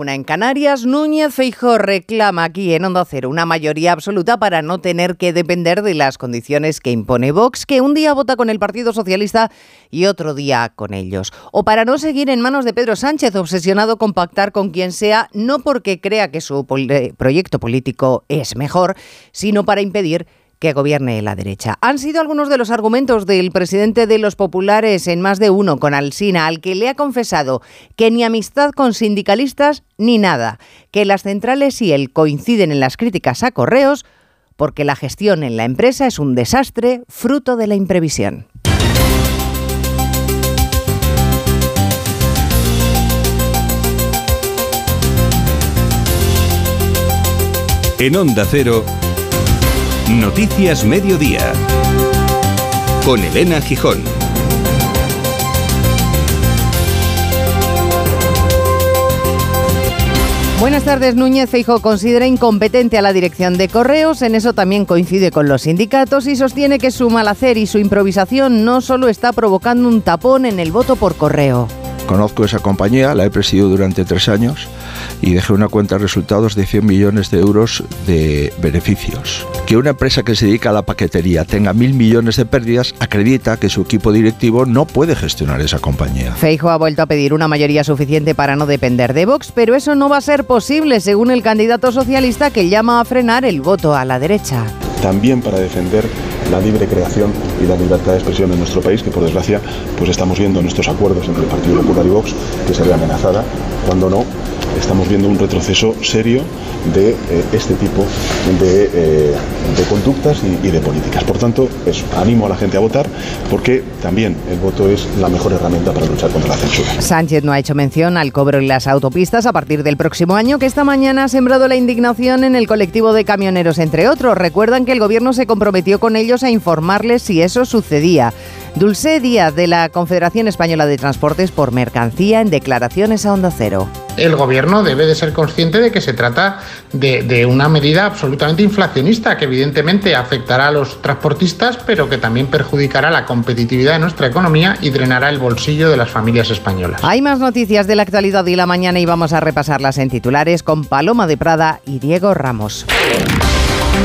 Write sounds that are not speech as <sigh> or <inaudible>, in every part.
Una en Canarias, Núñez Feijóo reclama aquí en Onda Cero una mayoría absoluta para no tener que depender de las condiciones que impone Vox, que un día vota con el Partido Socialista y otro día con ellos. O para no seguir en manos de Pedro Sánchez, obsesionado con pactar con quien sea, no porque crea que su proyecto político es mejor, sino para impedir que gobierne la derecha. Han sido algunos de los argumentos del presidente de los populares en más de uno con Alsina, al que le ha confesado que ni amistad con sindicalistas ni nada, que las centrales y él coinciden en las críticas a correos porque la gestión en la empresa es un desastre fruto de la imprevisión. En Onda Cero. Noticias Mediodía. Con Elena Gijón. Buenas tardes, Núñez Feijo considera incompetente a la dirección de correos, en eso también coincide con los sindicatos y sostiene que su mal hacer y su improvisación no solo está provocando un tapón en el voto por correo. Conozco esa compañía, la he presidido durante tres años y dejé una cuenta de resultados de 100 millones de euros de beneficios. Que una empresa que se dedica a la paquetería tenga mil millones de pérdidas acredita que su equipo directivo no puede gestionar esa compañía. Feijo ha vuelto a pedir una mayoría suficiente para no depender de Vox, pero eso no va a ser posible según el candidato socialista que llama a frenar el voto a la derecha. También para defender la libre creación y la libertad de expresión en nuestro país, que por desgracia pues estamos viendo en estos acuerdos entre el Partido Popular y Vox que se ve amenazada, cuando no estamos viendo un retroceso serio de eh, este tipo de, eh, conductas y, y, de políticas. Por tanto, eso, animo a la gente a votar porque también el voto es la mejor herramienta para luchar contra la censura. Sánchez no ha hecho mención al cobro en las autopistas a partir del próximo año, que esta mañana ha sembrado la indignación en el colectivo de camioneros, entre otros. Recuerdan que el gobierno se comprometió con ellos a informarles si eso sucedía. Dulce Díaz, de la Confederación Española de Transportes por Mercancía, en declaraciones a Onda Cero. El gobierno debe de ser consciente de que se trata de, de, una medida absolutamente inflacionista, que evidentemente afectará a los transportistas, pero que también perjudicará la competitividad de nuestra economía y drenará el bolsillo de las familias españolas. Hay más noticias de la actualidad y la mañana y vamos a repasarlas en titulares con Paloma de Prada y Diego Ramos.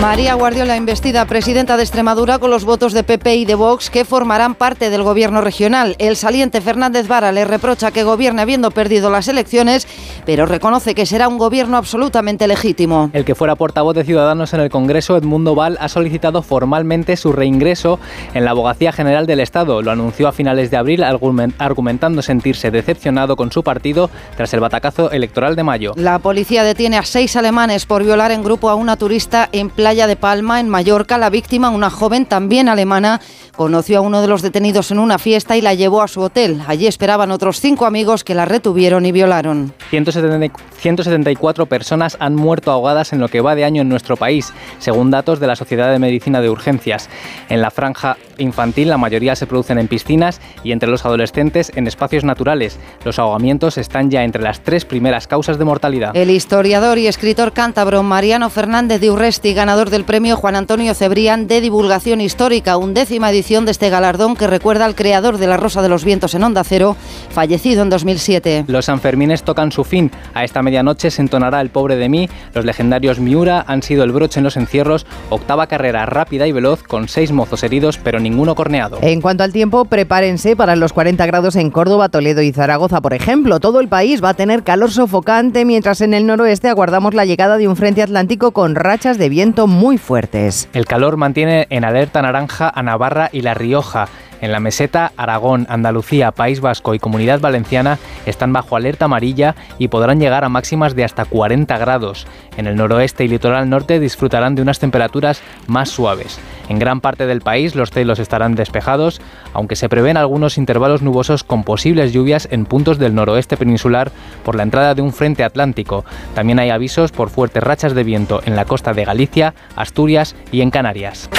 María Guardiola, investida presidenta de Extremadura con los votos de PP y de Vox que formarán parte del gobierno regional. El saliente Fernández Vara le reprocha que gobierne habiendo perdido las elecciones, pero reconoce que será un gobierno absolutamente legítimo. El que fuera portavoz de Ciudadanos en el Congreso, Edmundo Val, ha solicitado formalmente su reingreso en la Abogacía General del Estado. Lo anunció a finales de abril argumentando sentirse decepcionado con su partido tras el batacazo electoral de mayo. La policía detiene a seis alemanes por violar en grupo a una turista en Playa de Palma, en Mallorca. La víctima, una joven también alemana, conoció a uno de los detenidos en una fiesta y la llevó a su hotel. Allí esperaban otros cinco amigos que la retuvieron y violaron. 174 personas han muerto ahogadas en lo que va de año en nuestro país, según datos de la Sociedad de Medicina de Urgencias. En la franja infantil la mayoría se producen en piscinas y entre los adolescentes en espacios naturales. Los ahogamientos están ya entre las tres primeras causas de mortalidad. El historiador y escritor cántabro Mariano Fernández de Urresti, ganador del premio Juan Antonio Cebrián de Divulgación Histórica, undécima edición de este galardón que recuerda al creador de La Rosa de los Vientos en Onda Cero, fallecido en 2007. Los Sanfermines tocan su fin. A esta medianoche se entonará El Pobre de mí. Los legendarios Miura han sido el broche en los encierros. Octava carrera rápida y veloz con seis mozos heridos, pero ninguno corneado. En cuanto al tiempo, prepárense para los 40 grados en Córdoba, Toledo y Zaragoza, por ejemplo. Todo el país va a tener calor sofocante, mientras en el noroeste aguardamos la llegada de un frente atlántico con rachas de viento muy fuertes. El calor mantiene en alerta naranja a Navarra y La Rioja. En la meseta, Aragón, Andalucía, País Vasco y Comunidad Valenciana están bajo alerta amarilla y podrán llegar a máximas de hasta 40 grados. En el noroeste y litoral norte disfrutarán de unas temperaturas más suaves. En gran parte del país los cielos estarán despejados, aunque se prevén algunos intervalos nubosos con posibles lluvias en puntos del noroeste peninsular por la entrada de un frente atlántico. También hay avisos por fuertes rachas de viento en la costa de Galicia, Asturias y en Canarias.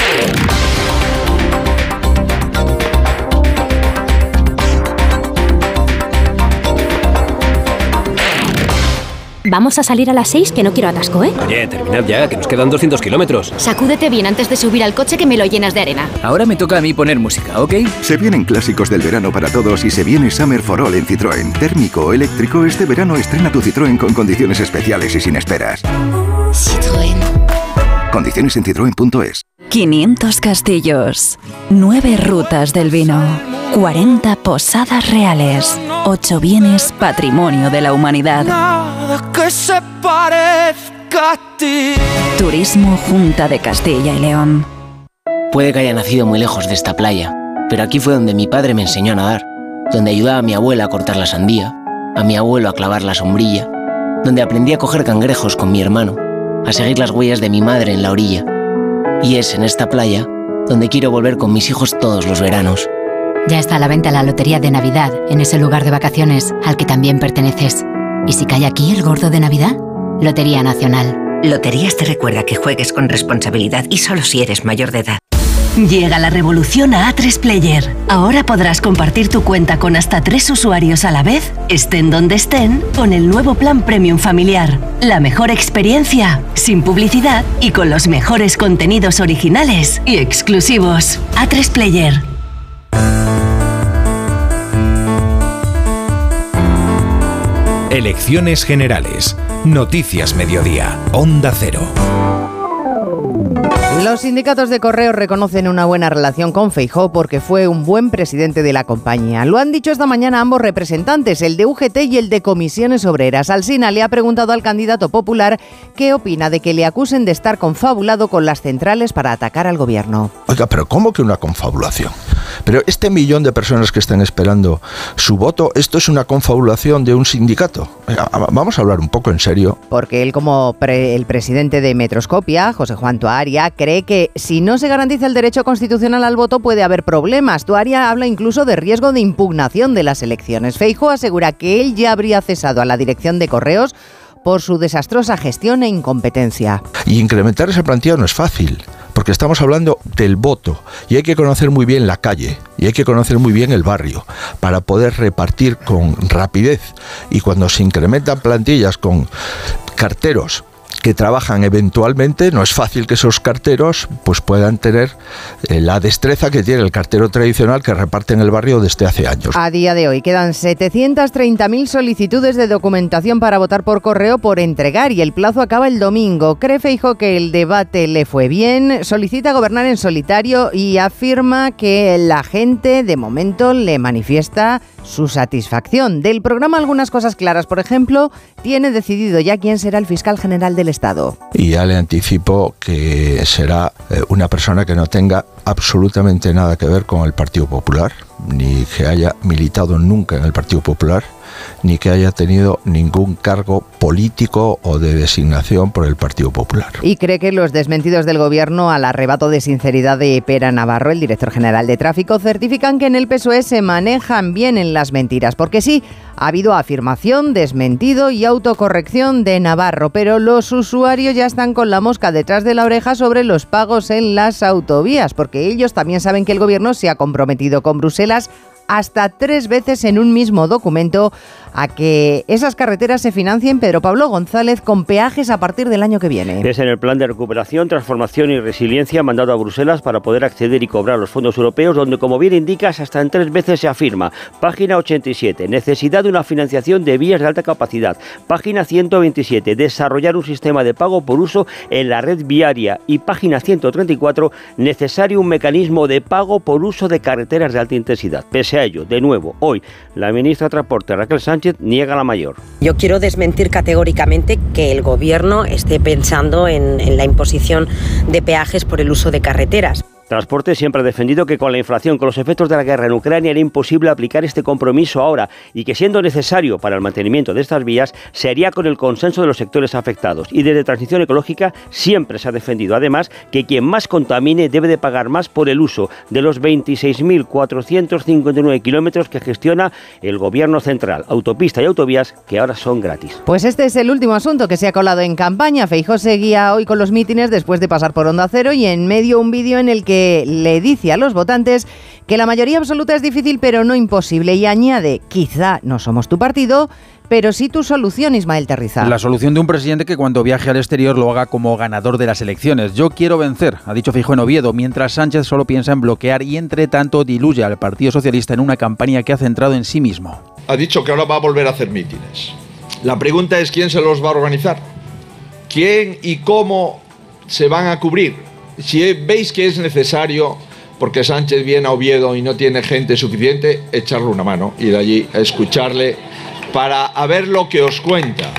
Vamos a salir a las 6 que no quiero atasco, ¿eh? Oye, terminad ya, que nos quedan 200 kilómetros. Sacúdete bien antes de subir al coche que me lo llenas de arena. Ahora me toca a mí poner música, ¿ok? Se vienen clásicos del verano para todos y se viene Summer for All en Citroën. Térmico o eléctrico, este verano estrena tu Citroën con condiciones especiales y sin esperas. Citroën. Condiciones en citroen.es. 500 castillos, 9 rutas del vino, 40 posadas reales, 8 bienes patrimonio de la humanidad. que se parezca a ti. Turismo Junta de Castilla y León. Puede que haya nacido muy lejos de esta playa, pero aquí fue donde mi padre me enseñó a nadar, donde ayudaba a mi abuela a cortar la sandía, a mi abuelo a clavar la sombrilla, donde aprendí a coger cangrejos con mi hermano, a seguir las huellas de mi madre en la orilla. Y es en esta playa donde quiero volver con mis hijos todos los veranos. Ya está a la venta la Lotería de Navidad en ese lugar de vacaciones al que también perteneces. ¿Y si cae aquí el gordo de Navidad? Lotería Nacional. Loterías te recuerda que juegues con responsabilidad y solo si eres mayor de edad. Llega la revolución a A3 Player. Ahora podrás compartir tu cuenta con hasta tres usuarios a la vez, estén donde estén, con el nuevo plan Premium Familiar. La mejor experiencia, sin publicidad y con los mejores contenidos originales y exclusivos. A3 Player. Elecciones Generales. Noticias Mediodía. Onda Cero. Los sindicatos de correo reconocen una buena relación con Feijó porque fue un buen presidente de la compañía. Lo han dicho esta mañana ambos representantes, el de UGT y el de Comisiones Obreras. Alsina le ha preguntado al candidato popular qué opina de que le acusen de estar confabulado con las centrales para atacar al gobierno. Oiga, pero ¿cómo que una confabulación? Pero este millón de personas que están esperando su voto, esto es una confabulación de un sindicato. Vamos a hablar un poco en serio. Porque él, como el presidente de Metroscopia, José Juan Tuaria, cree que si no se garantiza el derecho constitucional al voto puede haber problemas. Tuaria habla incluso de riesgo de impugnación de las elecciones. Feijo asegura que él ya habría cesado a la dirección de correos por su desastrosa gestión e incompetencia. Y incrementar esa plantilla no es fácil, porque estamos hablando del voto y hay que conocer muy bien la calle y hay que conocer muy bien el barrio para poder repartir con rapidez. Y cuando se incrementan plantillas con carteros que trabajan eventualmente, no es fácil que esos carteros pues puedan tener eh, la destreza que tiene el cartero tradicional que reparte en el barrio desde hace años. A día de hoy quedan 730.000 solicitudes de documentación para votar por correo por entregar y el plazo acaba el domingo. Cree Feijo que el debate le fue bien, solicita gobernar en solitario y afirma que la gente de momento le manifiesta su satisfacción. Del programa algunas cosas claras, por ejemplo, tiene decidido ya quién será el fiscal general del Estado. Y ya le anticipo que será eh, una persona que no tenga absolutamente nada que ver con el Partido Popular, ni que haya militado nunca en el Partido Popular ni que haya tenido ningún cargo político o de designación por el Partido Popular. Y cree que los desmentidos del gobierno al arrebato de sinceridad de Pera Navarro, el director general de tráfico, certifican que en el PSOE se manejan bien en las mentiras, porque sí, ha habido afirmación, desmentido y autocorrección de Navarro, pero los usuarios ya están con la mosca detrás de la oreja sobre los pagos en las autovías, porque ellos también saben que el gobierno se ha comprometido con Bruselas hasta tres veces en un mismo documento a que esas carreteras se financien, Pedro Pablo González, con peajes a partir del año que viene. Es en el plan de recuperación, transformación y resiliencia mandado a Bruselas para poder acceder y cobrar los fondos europeos, donde, como bien indicas, hasta en tres veces se afirma. Página 87, necesidad de una financiación de vías de alta capacidad. Página 127, desarrollar un sistema de pago por uso en la red viaria. Y página 134, necesario un mecanismo de pago por uso de carreteras de alta intensidad. Pese ello, de nuevo, hoy, la ministra de Transporte, Raquel Sánchez, niega la mayor. Yo quiero desmentir categóricamente que el Gobierno esté pensando en, en la imposición de peajes por el uso de carreteras. Transporte siempre ha defendido que con la inflación, con los efectos de la guerra en Ucrania, era imposible aplicar este compromiso ahora y que siendo necesario para el mantenimiento de estas vías, se haría con el consenso de los sectores afectados. Y desde Transición Ecológica siempre se ha defendido, además, que quien más contamine debe de pagar más por el uso de los 26.459 kilómetros que gestiona el Gobierno Central, autopista y autovías, que ahora son gratis. Pues este es el último asunto que se ha colado en campaña. Feijó seguía hoy con los mítines después de pasar por Onda Cero y en medio un vídeo en el que le dice a los votantes que la mayoría absoluta es difícil pero no imposible y añade, quizá no somos tu partido, pero sí tu solución, Ismael Terriza. La solución de un presidente que cuando viaje al exterior lo haga como ganador de las elecciones. Yo quiero vencer, ha dicho Fijo en Oviedo, mientras Sánchez solo piensa en bloquear y entre tanto diluye al Partido Socialista en una campaña que ha centrado en sí mismo. Ha dicho que ahora va a volver a hacer mítines. La pregunta es quién se los va a organizar. ¿Quién y cómo se van a cubrir? Si veis que es necesario porque Sánchez viene a Oviedo y no tiene gente suficiente, echarle una mano, ir allí a escucharle para a ver lo que os cuenta.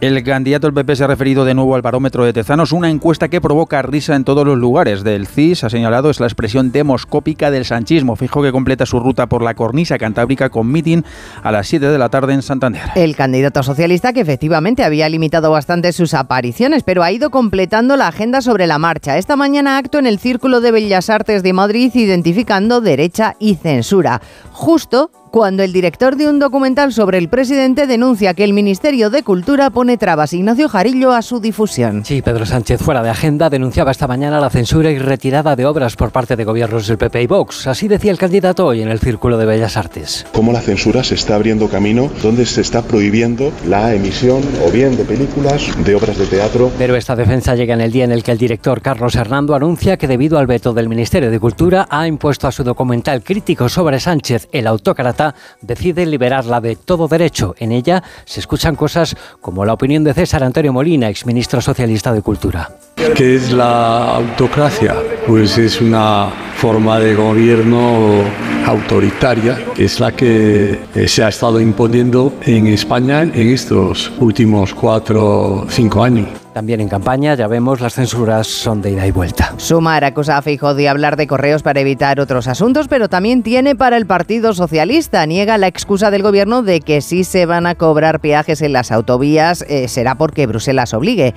El candidato del PP se ha referido de nuevo al barómetro de Tezanos, una encuesta que provoca risa en todos los lugares. Del CIS ha señalado es la expresión demoscópica del sanchismo. Fijo que completa su ruta por la cornisa cantábrica con mitin a las 7 de la tarde en Santander. El candidato socialista que efectivamente había limitado bastante sus apariciones, pero ha ido completando la agenda sobre la marcha. Esta mañana acto en el Círculo de Bellas Artes de Madrid identificando derecha y censura. Justo cuando el director de un documental sobre el presidente denuncia que el Ministerio de Cultura pone trabas Ignacio Jarillo a su difusión. Sí, Pedro Sánchez, fuera de agenda, denunciaba esta mañana la censura y retirada de obras por parte de gobiernos del PP y Vox. Así decía el candidato hoy en el Círculo de Bellas Artes. Cómo la censura se está abriendo camino donde se está prohibiendo la emisión o bien de películas, de obras de teatro. Pero esta defensa llega en el día en el que el director Carlos Hernando anuncia que debido al veto del Ministerio de Cultura ha impuesto a su documental crítico sobre Sánchez, el autócrata, decide liberarla de todo derecho. En ella se escuchan cosas como la opinión de César Antonio Molina, exministro socialista de Cultura. ¿Qué es la autocracia? Pues es una forma de gobierno autoritaria, es la que eh, se ha estado imponiendo en España en estos últimos cuatro o cinco años. También en campaña, ya vemos, las censuras son de ida y vuelta. Sumar acusa a Feijóo de hablar de correos para evitar otros asuntos, pero también tiene para el Partido Socialista. Niega la excusa del gobierno de que si se van a cobrar peajes en las autovías eh, será porque Bruselas obligue.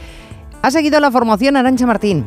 Ha seguido la formación Arancha Martín.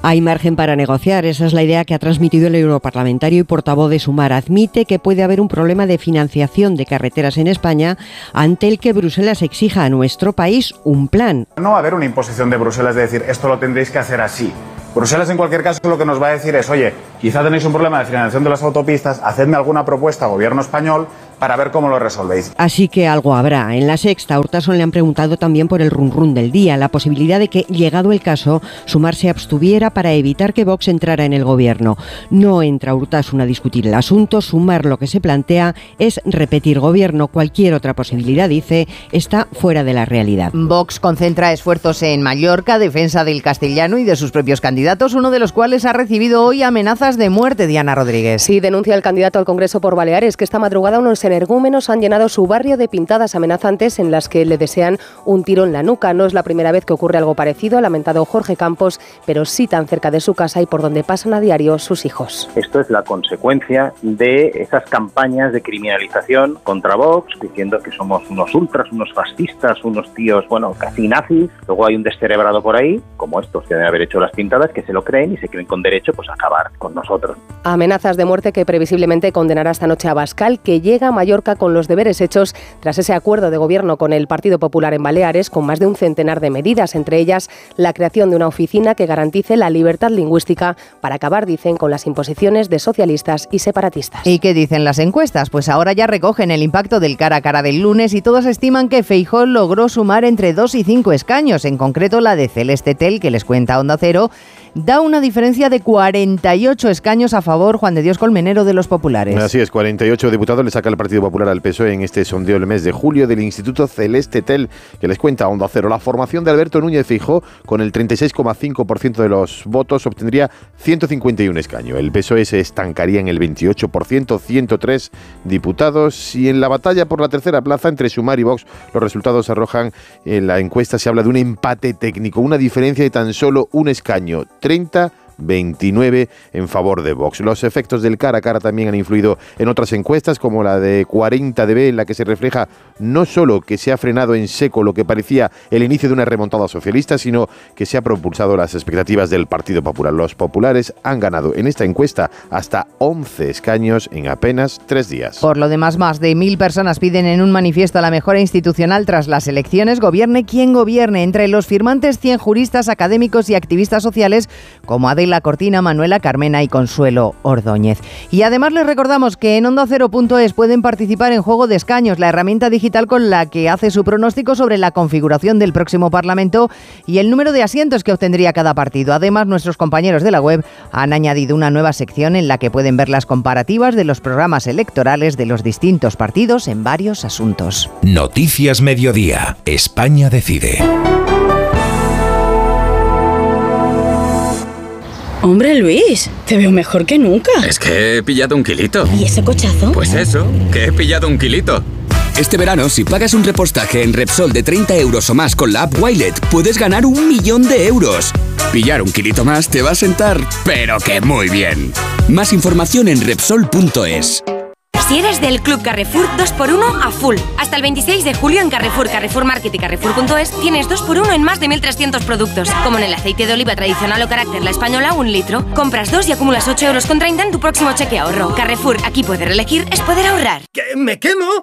Hay margen para negociar, esa es la idea que ha transmitido el europarlamentario y portavoz de Sumar. Admite que puede haber un problema de financiación de carreteras en España ante el que Bruselas exija a nuestro país un plan. No va a haber una imposición de Bruselas de decir esto lo tendréis que hacer así. Bruselas en cualquier caso lo que nos va a decir es, oye, quizá tenéis un problema de financiación de las autopistas, hacedme alguna propuesta gobierno español para ver cómo lo resolvéis. Así que algo habrá. En la sexta, a Urtasun le han preguntado también por el run run del día, la posibilidad de que, llegado el caso, Sumar se abstuviera para evitar que Vox entrara en el gobierno. No entra Urtasun a discutir el asunto, Sumar lo que se plantea es repetir gobierno. Cualquier otra posibilidad, dice, está fuera de la realidad. Vox concentra esfuerzos en Mallorca, defensa del castellano y de sus propios candidatos, uno de los cuales ha recibido hoy amenazas de muerte, Diana Rodríguez. Sí, denuncia el candidato al Congreso por Baleares que esta madrugada unos energúmenos han llenado su barrio de pintadas amenazantes en las que le desean un tiro en la nuca. No es la primera vez que ocurre algo parecido, ha lamentado Jorge Campos, pero sí tan cerca de su casa y por donde pasan a diario sus hijos. Esto es la consecuencia de esas campañas de criminalización contra Vox, diciendo que somos unos ultras, unos fascistas, unos tíos, bueno, casi nazis. Luego hay un descerebrado por ahí, como estos que deben haber hecho las pintadas, que se lo creen y se creen con derecho pues a acabar con nosotros. Amenazas de muerte que previsiblemente condenará esta noche a Bascal, que llega a Mallorca con los deberes hechos tras ese acuerdo de gobierno con el Partido Popular en Baleares, con más de un centenar de medidas, entre ellas la creación de una oficina que garantice la libertad lingüística para acabar, dicen, con las imposiciones de socialistas y separatistas. ¿Y qué dicen las encuestas? Pues ahora ya recogen el impacto del cara a cara del lunes y todas estiman que Feijó logró sumar entre 2 y 5 escaños, en concreto la de Celeste Tel, que les cuenta Onda Cero, da una diferencia de 48 escaños a favor Juan de Dios Colmenero de los populares. Así es, 48 diputados le saca el Partido Popular al PSOE en este sondeo del mes de julio del Instituto Celeste Tel, que les cuenta a Onda Cero. La formación de Alberto Núñez Fijó, con el 36,5% de los votos, obtendría 151 escaños. El PSOE se estancaría en el 28%, 103 diputados. Y en la batalla por la tercera plaza entre Sumar y Vox, los resultados arrojan en la encuesta, se habla de un empate técnico, una diferencia de tan solo un escaño. 30 29 en favor de Vox. Los efectos del cara a cara también han influido en otras encuestas, como la de 40 dB, en la que se refleja no solo que se ha frenado en seco lo que parecía el inicio de una remontada socialista, sino que se ha propulsado las expectativas del Partido Popular. Los populares han ganado en esta encuesta hasta 11 escaños en apenas tres días. Por lo demás, más de mil personas piden en un manifiesto la mejora institucional tras las elecciones. Gobierne quien gobierne. Entre los firmantes, 100 juristas, académicos y activistas sociales, como Adela la Cortina, Manuela Carmena y Consuelo Ordóñez. Y además les recordamos que en Onda Cero.es pueden participar en Juego de Escaños, la herramienta digital con la que hace su pronóstico sobre la configuración del próximo Parlamento y el número de asientos que obtendría cada partido. Además, nuestros compañeros de la web han añadido una nueva sección en la que pueden ver las comparativas de los programas electorales de los distintos partidos en varios asuntos. Noticias Mediodía. España decide. Hombre, Luis, te veo mejor que nunca. Es que he pillado un kilito. ¿Y ese cochazo? Pues eso, que he pillado un kilito. Este verano, si pagas un repostaje en Repsol de 30 euros o más con la app Wilet, puedes ganar un millón de euros. Pillar un kilito más te va a sentar, pero que muy bien. Más información en Repsol.es. Si eres del Club Carrefour, 2x1 a full. Hasta el 26 de julio en Carrefour, Carrefour Market y Carrefour.es tienes 2x1 en más de 1.300 productos. Como en el aceite de oliva tradicional o carácter La Española, un litro. Compras dos y acumulas 8 euros con 30 en tu próximo cheque ahorro. Carrefour, aquí poder elegir es poder ahorrar. ¿Que me quemo?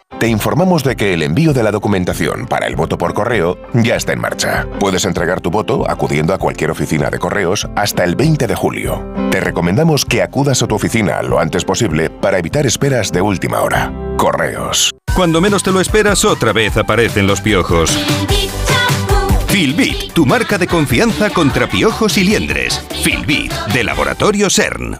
Te informamos de que el envío de la documentación para el voto por correo ya está en marcha. Puedes entregar tu voto acudiendo a cualquier oficina de correos hasta el 20 de julio. Te recomendamos que acudas a tu oficina lo antes posible para evitar esperas de última hora. Correos. Cuando menos te lo esperas, otra vez aparecen los piojos. Filbit, tu marca de confianza contra piojos y liendres. Filbit, de Laboratorio CERN.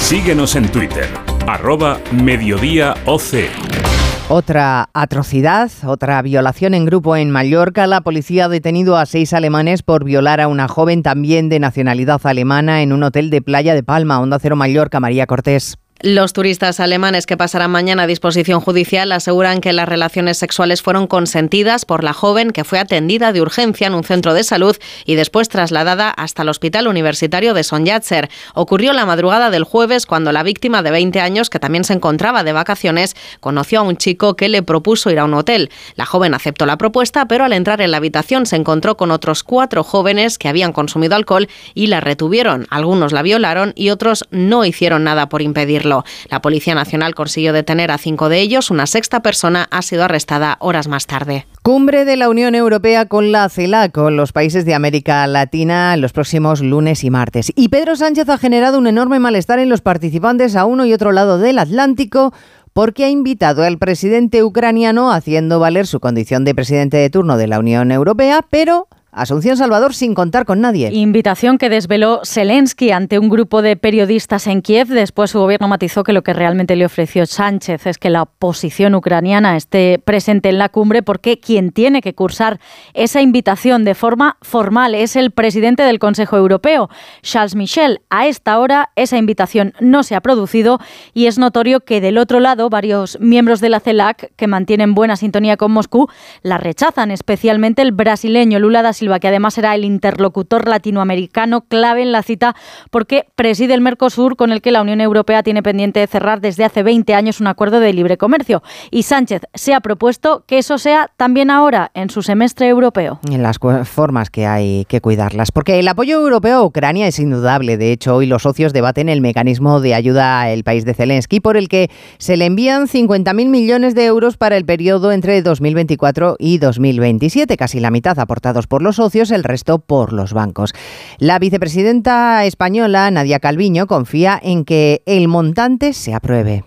Síguenos en Twitter, arroba mediodíaoc. Otra atrocidad, otra violación en grupo en Mallorca. La policía ha detenido a seis alemanes por violar a una joven también de nacionalidad alemana en un hotel de Playa de Palma, Onda Cero Mallorca, María Cortés. Los turistas alemanes que pasarán mañana a disposición judicial aseguran que las relaciones sexuales fueron consentidas por la joven que fue atendida de urgencia en un centro de salud y después trasladada hasta el Hospital Universitario de Sonjatzer. Ocurrió la madrugada del jueves cuando la víctima de 20 años, que también se encontraba de vacaciones, conoció a un chico que le propuso ir a un hotel. La joven aceptó la propuesta, pero al entrar en la habitación se encontró con otros cuatro jóvenes que habían consumido alcohol y la retuvieron. Algunos la violaron y otros no hicieron nada por La Policía Nacional consiguió detener a cinco de ellos. Una sexta persona ha sido arrestada horas más tarde. Cumbre de la Unión Europea con la CELAC, con los países de América Latina, los próximos lunes y martes. Y Pedro Sánchez ha generado un enorme malestar en los participantes a uno y otro lado del Atlántico porque ha invitado al presidente ucraniano haciendo valer su condición de presidente de turno de la Unión Europea, pero Asunción Salvador sin contar con nadie. Invitación que desveló Zelensky ante un grupo de periodistas en Kiev. Después su gobierno matizó que lo que realmente le ofreció Sánchez es que la oposición ucraniana esté presente en la cumbre porque quien tiene que cursar esa invitación de forma formal es el presidente del Consejo Europeo, Charles Michel. A esta hora esa invitación no se ha producido y es notorio que del otro lado varios miembros de la CELAC que mantienen buena sintonía con Moscú la rechazan, especialmente el brasileño Lula da Silva que además será el interlocutor latinoamericano clave en la cita porque preside el Mercosur con el que la Unión Europea tiene pendiente de cerrar desde hace 20 años un acuerdo de libre comercio. Y Sánchez se ha propuesto que eso sea también ahora en su semestre europeo. En las formas que hay que cuidarlas. Porque el apoyo europeo a Ucrania es indudable. De hecho, hoy los socios debaten el mecanismo de ayuda al país de Zelensky por el que se le envían 50.000 millones de euros para el periodo entre 2024 y 2027, casi la mitad aportados por los socios, el resto por los bancos. La vicepresidenta española, Nadia Calviño, confía en que el montante se apruebe.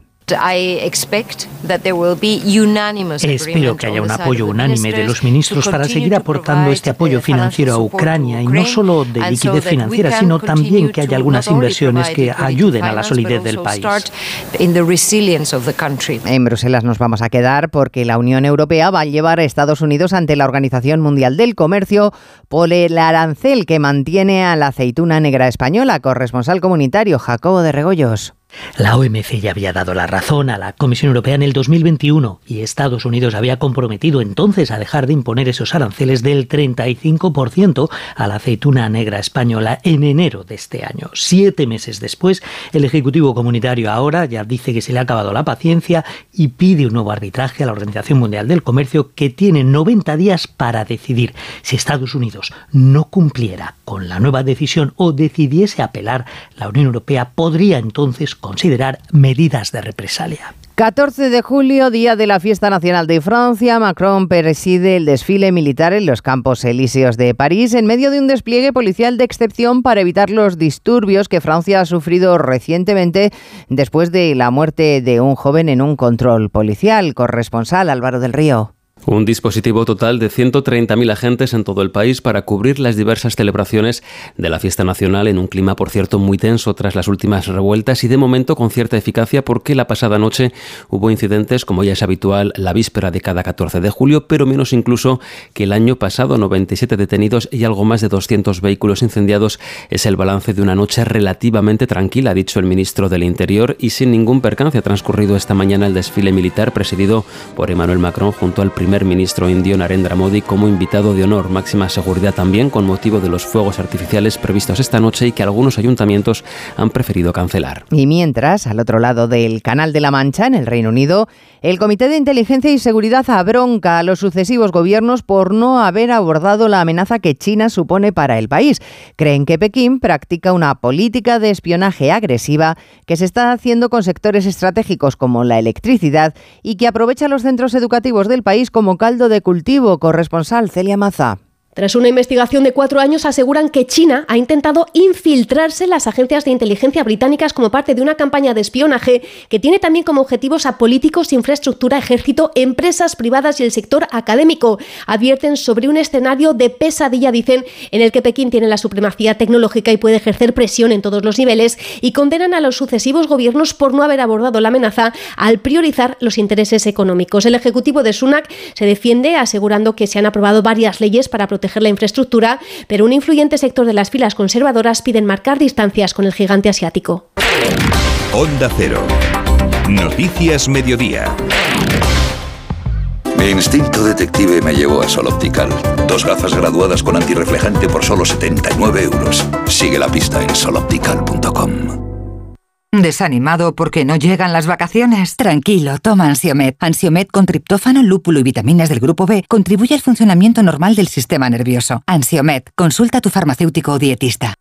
Espero que haya un apoyo unánime de los ministros para seguir aportando este apoyo financiero a Ucrania y no solo de liquidez financiera, sino también que haya algunas inversiones que ayuden a la solidez del país. En Bruselas nos vamos a quedar porque la Unión Europea va a llevar a Estados Unidos ante la Organización Mundial del Comercio por el arancel que mantiene a la aceituna negra española. Corresponsal comunitario Jacobo de Regoyos. La OMC ya había dado la razón a la Comisión Europea en el 2021 y Estados Unidos había comprometido entonces a dejar de imponer esos aranceles del 35% a la aceituna negra española en enero de este año. Siete meses después, el Ejecutivo Comunitario ahora ya dice que se le ha acabado la paciencia y pide un nuevo arbitraje a la Organización Mundial del Comercio que tiene 90 días para decidir si Estados Unidos no cumpliera con la nueva decisión o decidiese apelar, la Unión Europea podría entonces considerar medidas de represalia. 14 de julio, día de la fiesta nacional de Francia, Macron preside el desfile militar en los Campos Elíseos de París en medio de un despliegue policial de excepción para evitar los disturbios que Francia ha sufrido recientemente después de la muerte de un joven en un control policial. Corresponsal Álvaro del Río. Un dispositivo total de 130.000 agentes en todo el país para cubrir las diversas celebraciones de la fiesta nacional en un clima, por cierto, muy tenso tras las últimas revueltas y de momento con cierta eficacia porque la pasada noche hubo incidentes, como ya es habitual, la víspera de cada 14 de julio, pero menos incluso que el año pasado, 97 detenidos y algo más de 200 vehículos incendiados. Es el balance de una noche relativamente tranquila, ha dicho el ministro del Interior, y sin ningún percance ha transcurrido esta mañana el desfile militar presidido por Emmanuel Macron junto al primer primer ministro indio Narendra Modi como invitado de honor. Máxima seguridad también con motivo de los fuegos artificiales previstos esta noche y que algunos ayuntamientos han preferido cancelar. Y mientras, al otro lado del Canal de la Mancha, en el Reino Unido, el Comité de Inteligencia y Seguridad abronca a los sucesivos gobiernos por no haber abordado la amenaza que China supone para el país. Creen que Pekín practica una política de espionaje agresiva que se está haciendo con sectores estratégicos como la electricidad y que aprovecha los centros educativos del país como caldo de cultivo. Corresponsal Celia Maza. Tras una investigación de cuatro años, aseguran que China ha intentado infiltrarse en las agencias de inteligencia británicas como parte de una campaña de espionaje que tiene también como objetivos a políticos, infraestructura, ejército, empresas privadas y el sector académico. Advierten sobre un escenario de pesadilla, dicen, en el que Pekín tiene la supremacía tecnológica y puede ejercer presión en todos los niveles y condenan a los sucesivos gobiernos por no haber abordado la amenaza al priorizar los intereses económicos. El ejecutivo de Sunak se defiende asegurando que se han aprobado varias leyes para proteger la infraestructura, pero un influyente sector de las filas conservadoras piden marcar distancias con el gigante asiático. Onda Cero. Noticias Mediodía. Mi instinto detective me llevó a Sol Optical. Dos gafas graduadas con antirreflejante por solo 79 euros. Sigue la pista en soloptical.com. ¿Desanimado porque no llegan las vacaciones? Tranquilo, toma Ansiomet. Ansiomet con triptófano, lúpulo y vitaminas del grupo B contribuye al funcionamiento normal del sistema nervioso. Ansiomet, consulta a tu farmacéutico o dietista.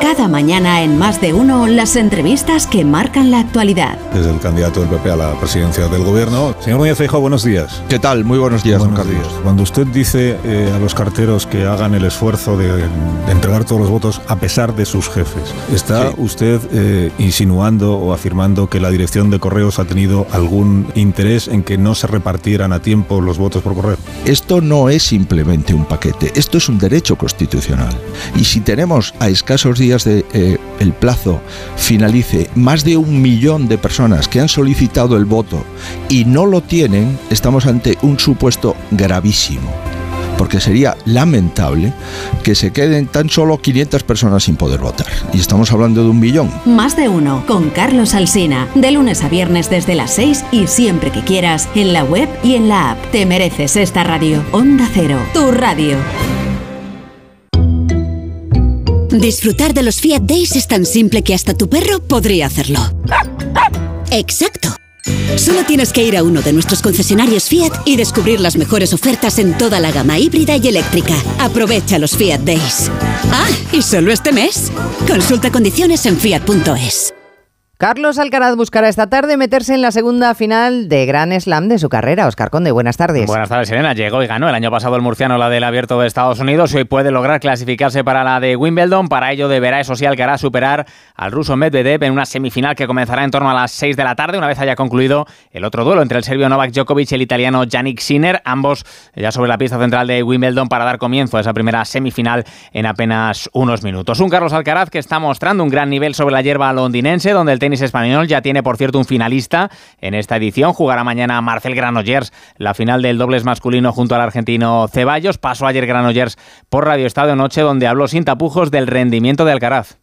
Cada mañana en Más de Uno, las entrevistas que marcan la actualidad. Desde el candidato del PP a la presidencia del gobierno. Señor Núñez Feijóo, buenos días. ¿Qué tal? Muy buenos días, buenos días. Cuando usted dice eh, a los carteros que hagan el esfuerzo de, de, entregar todos los votos a pesar de sus jefes, ¿está sí. usted eh, insinuando o afirmando que la dirección de correos ha tenido algún interés en que no se repartieran a tiempo los votos por correo? Esto no es simplemente un paquete, esto es un derecho constitucional. Y si tenemos a escasos días de eh, el plazo finalice más de un millón de personas que han solicitado el voto y no lo tienen, estamos ante un supuesto gravísimo. Porque sería lamentable que se queden tan solo 500 personas sin poder votar. Y estamos hablando de un millón. Más de uno, con Carlos Alsina. De lunes a viernes desde las 6 y siempre que quieras, en la web y en la app. Te mereces esta radio. Onda Cero, tu radio. Disfrutar de los Fiat Days es tan simple que hasta tu perro podría hacerlo. Exacto. Solo tienes que ir a uno de nuestros concesionarios Fiat y descubrir las mejores ofertas en toda la gama híbrida y eléctrica. Aprovecha los Fiat Days. Ah, y solo este mes. Consulta condiciones en fiat.es. Carlos Alcaraz buscará esta tarde meterse en la segunda final de Gran Slam de su carrera. Oscar Conde, buenas tardes. Buenas tardes, Elena. Llegó y ganó el año pasado el murciano la del Abierto de Estados Unidos y hoy puede lograr clasificarse para la de Wimbledon. Para ello deberá, eso sí, Alcaraz superar al ruso Medvedev en una semifinal que comenzará en torno a las 6 de la tarde, una vez haya concluido el otro duelo entre el serbio Novak Djokovic y el italiano Yannick Sinner, ambos ya sobre la pista central de Wimbledon para dar comienzo a esa primera semifinal en apenas unos minutos. Un Carlos Alcaraz que está mostrando un gran nivel sobre la hierba londinense, donde el tenis español ya tiene, por cierto, un finalista en esta edición. Jugará mañana Marcel Granollers la final del dobles masculino junto al argentino Ceballos. Pasó ayer Granollers por Radio Estadio Noche, donde habló sin tapujos del rendimiento de Alcaraz.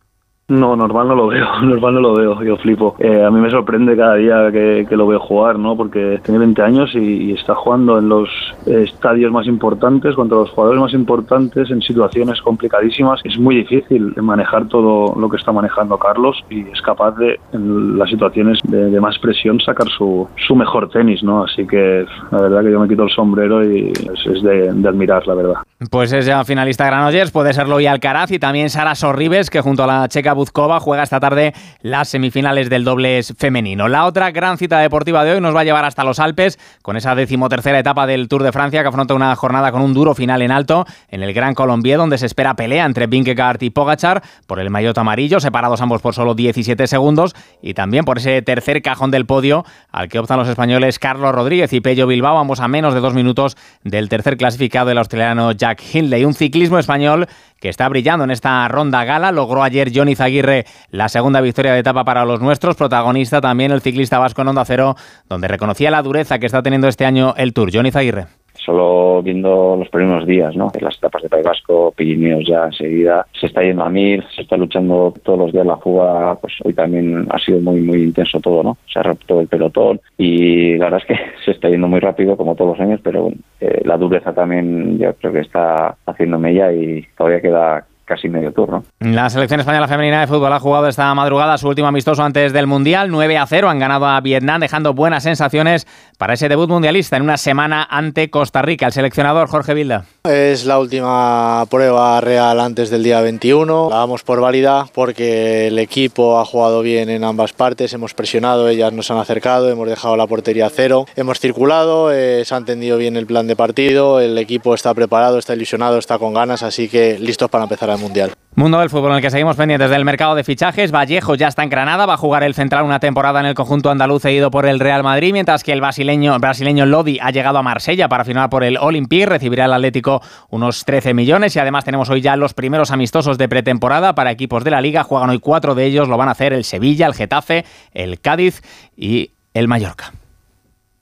No, normal no lo veo, <laughs> normal no lo veo, yo flipo. Eh, a mí me sorprende cada día que, lo veo jugar, ¿no? Porque tiene 20 años y, está jugando en los estadios más importantes, contra los jugadores más importantes, en situaciones complicadísimas. Es muy difícil manejar todo lo que está manejando Carlos y es capaz de, en las situaciones de, más presión, sacar su, su mejor tenis, ¿no? Así que la verdad que yo me quito el sombrero y es, de, de admirar, la verdad. Pues es ya finalista Granollers, puede serlo y Alcaraz y también Sara Sorribes, que junto a la checa Buzkova juega esta tarde las semifinales del dobles femenino. La otra gran cita deportiva de hoy nos va a llevar hasta los Alpes, con esa decimotercera etapa del Tour de Francia, que afronta una jornada con un duro final en alto, en el Gran Colombier, donde se espera pelea entre Vingegaard y Pogachar por el maillot amarillo, separados ambos por solo 17 segundos, y también por ese tercer cajón del podio al que optan los españoles Carlos Rodríguez y Pello Bilbao, ambos a menos de dos minutos del tercer clasificado del australiano Jack Hindley, un ciclismo español que está brillando en esta ronda gala. Logró ayer Johnny Zaguirre la segunda victoria de etapa para los nuestros. Protagonista también el ciclista vasco en Onda Cero, donde reconocía la dureza que está teniendo este año el Tour. Johnny Zaguirre solo viendo los primeros días, ¿no? En las etapas de País Vasco, Pirineos ya enseguida, se está yendo a mil, se está luchando todos los días la fuga, pues hoy también ha sido muy, muy intenso todo, ¿no? Se ha roto el pelotón y la verdad es que <laughs> se está yendo muy rápido como todos los años, pero eh, la dureza también yo creo que está haciendo mella y todavía queda casi medio turno. La selección española femenina de fútbol ha jugado esta madrugada su último amistoso antes del Mundial, 9 a 0, han ganado a Vietnam dejando buenas sensaciones para ese debut mundialista en una semana ante Costa Rica. El seleccionador Jorge Vilda. Es la última prueba real antes del día 21. La damos por válida porque el equipo ha jugado bien en ambas partes, hemos presionado, ellas nos han acercado, hemos dejado la portería cero, hemos circulado, eh, se ha entendido bien el plan de partido, el equipo está preparado, está ilusionado, está con ganas, así que listos para empezar a Mundial. Mundo del fútbol en el que seguimos pendientes del mercado de fichajes. Vallejo ya está en Granada, va a jugar el central una temporada en el conjunto andaluz cedido por el Real Madrid, mientras que el brasileño, brasileño Lodi ha llegado a Marsella para firmar por el Olympique, recibirá el Atlético unos 13 millones y además tenemos hoy ya los primeros amistosos de pretemporada para equipos de la liga. Juegan hoy cuatro de ellos, lo van a hacer el Sevilla, el Getafe, el Cádiz y el Mallorca.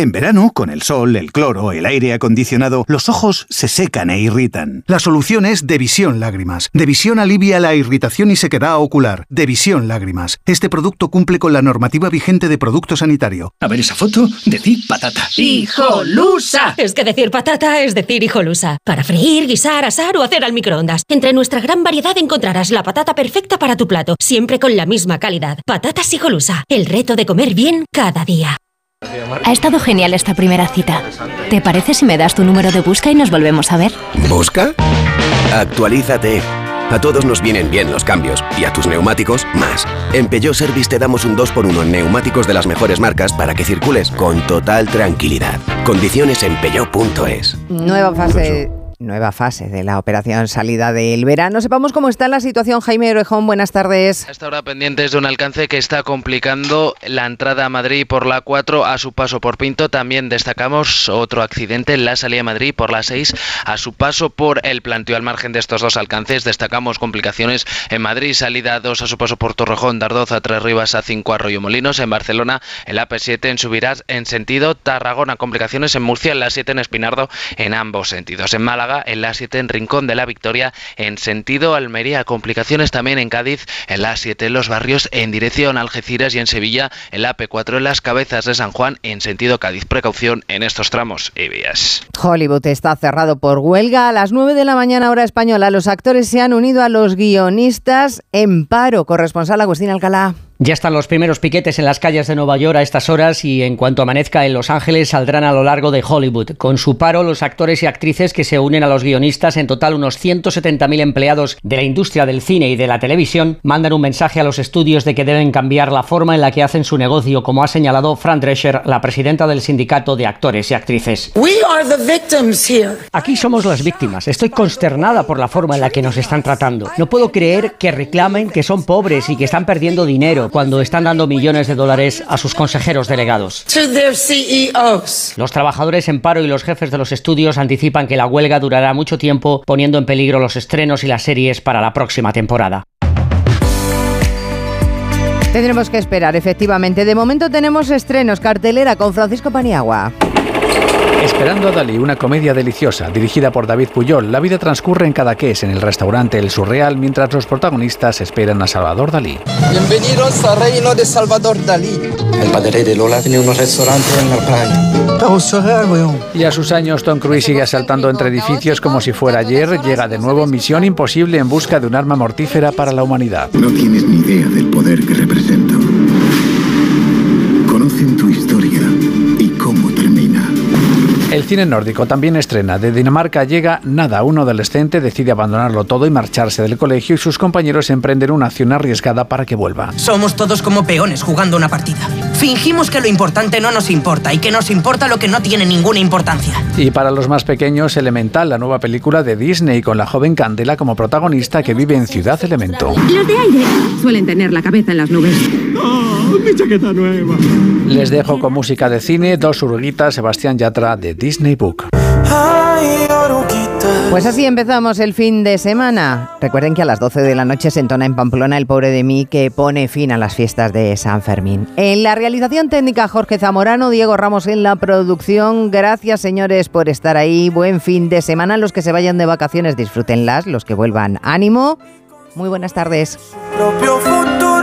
En verano, con el sol, el cloro, el aire acondicionado, los ojos se secan e irritan. La solución es Devisión Lágrimas. Devisión alivia la irritación y sequedad ocular. Devisión Lágrimas. Este producto cumple con la normativa vigente de producto sanitario. A ver esa foto, decir patata. ¡Hijolusa! Es que decir patata es decir hijolusa. Para freír, guisar, asar o hacer al microondas. Entre nuestra gran variedad encontrarás la patata perfecta para tu plato, siempre con la misma calidad. Patatas hijolusa. El reto de comer bien cada día. Ha estado genial esta primera cita. ¿Te parece si me das tu número de busca y nos volvemos a ver? ¿Busca? Actualízate. A todos nos vienen bien los cambios y a tus neumáticos más. En Peugeot Service te damos un 2x1 en neumáticos de las mejores marcas para que circules con total tranquilidad. Condiciones en peugeot.es. Nueva fase nueva fase de la operación salida del verano. Sepamos cómo está la situación. Jaime Orejón, buenas tardes. Hasta ahora pendientes de un alcance que está complicando la entrada a Madrid por la 4 a su paso por Pinto. También destacamos otro accidente en la salida a Madrid por la 6 a su paso por el planteo. Al margen de estos dos alcances, destacamos complicaciones en Madrid, salida 2 a su paso por Torrejón, Dardoz a Tres Rivas a 5 Arroyo Molinos. En Barcelona, el AP7 en Subirás en sentido Tarragona. Complicaciones en Murcia, en la 7 en Espinardo en ambos sentidos. En Málaga, en la 7 en Rincón de la Victoria en sentido Almería. Complicaciones también en Cádiz en la 7 en los barrios en dirección Algeciras y en Sevilla en la P4 en las cabezas de San Juan en sentido Cádiz. Precaución en estos tramos y vías. Hollywood está cerrado por huelga. A las 9 de la mañana hora española los actores se han unido a los guionistas en paro. Corresponsal Agustín Alcalá. Ya están los primeros piquetes en las calles de Nueva York a estas horas y en cuanto amanezca en Los Ángeles saldrán a lo largo de Hollywood. Con su paro, los actores y actrices que se unen a los guionistas, en total unos 170.000 empleados de la industria del cine y de la televisión, mandan un mensaje a los estudios de que deben cambiar la forma en la que hacen su negocio, como ha señalado Fran Drescher, la presidenta del sindicato de actores y actrices. Aquí somos las víctimas. Estoy consternada por la forma en la que nos están tratando. No puedo creer que reclamen que son pobres y que están perdiendo dinero cuando están dando millones de dólares a sus consejeros delegados. Los trabajadores en paro y los jefes de los estudios anticipan que la huelga durará mucho tiempo, poniendo en peligro los estrenos y las series para la próxima temporada. Tendremos que esperar, efectivamente. De momento tenemos estrenos, cartelera con Francisco Paniagua. Esperando a Dalí, una comedia deliciosa, dirigida por David Puyol. La vida transcurre en Cadaqués, en el restaurante El Surreal, mientras los protagonistas esperan a Salvador Dalí. Bienvenidos al reino de Salvador Dalí. El padre de Lola tiene unos restaurantes en la playa. Y a sus años, Tom Cruise sigue saltando entre edificios como si fuera ayer. Llega de nuevo Misión Imposible en busca de un arma mortífera para la humanidad. No tienes ni idea del poder que represento. El cine nórdico también estrena. De Dinamarca llega Nada. Un adolescente decide abandonarlo todo y marcharse del colegio y sus compañeros emprenden una acción arriesgada para que vuelva. Somos todos como peones jugando una partida. Fingimos que lo importante no nos importa y que nos importa lo que no tiene ninguna importancia. Y para los más pequeños, Elemental, la nueva película de Disney con la joven Candela como protagonista que vive en Ciudad Elemento. Los de aire suelen tener la cabeza en las nubes. ¡Oh, mi chaqueta nueva! Les dejo con música de cine, dos urguitas, Sebastián Yatra de Disney Book. Pues así empezamos el fin de semana. Recuerden que a las 12 de la noche se entona en Pamplona el pobre de mí que pone fin a las fiestas de San Fermín. En la realización técnica Jorge Zamorano, Diego Ramos en la producción. Gracias señores por estar ahí. Buen fin de semana. Los que se vayan de vacaciones disfrútenlas, los que vuelvan ánimo. Muy buenas tardes. Propio futuro.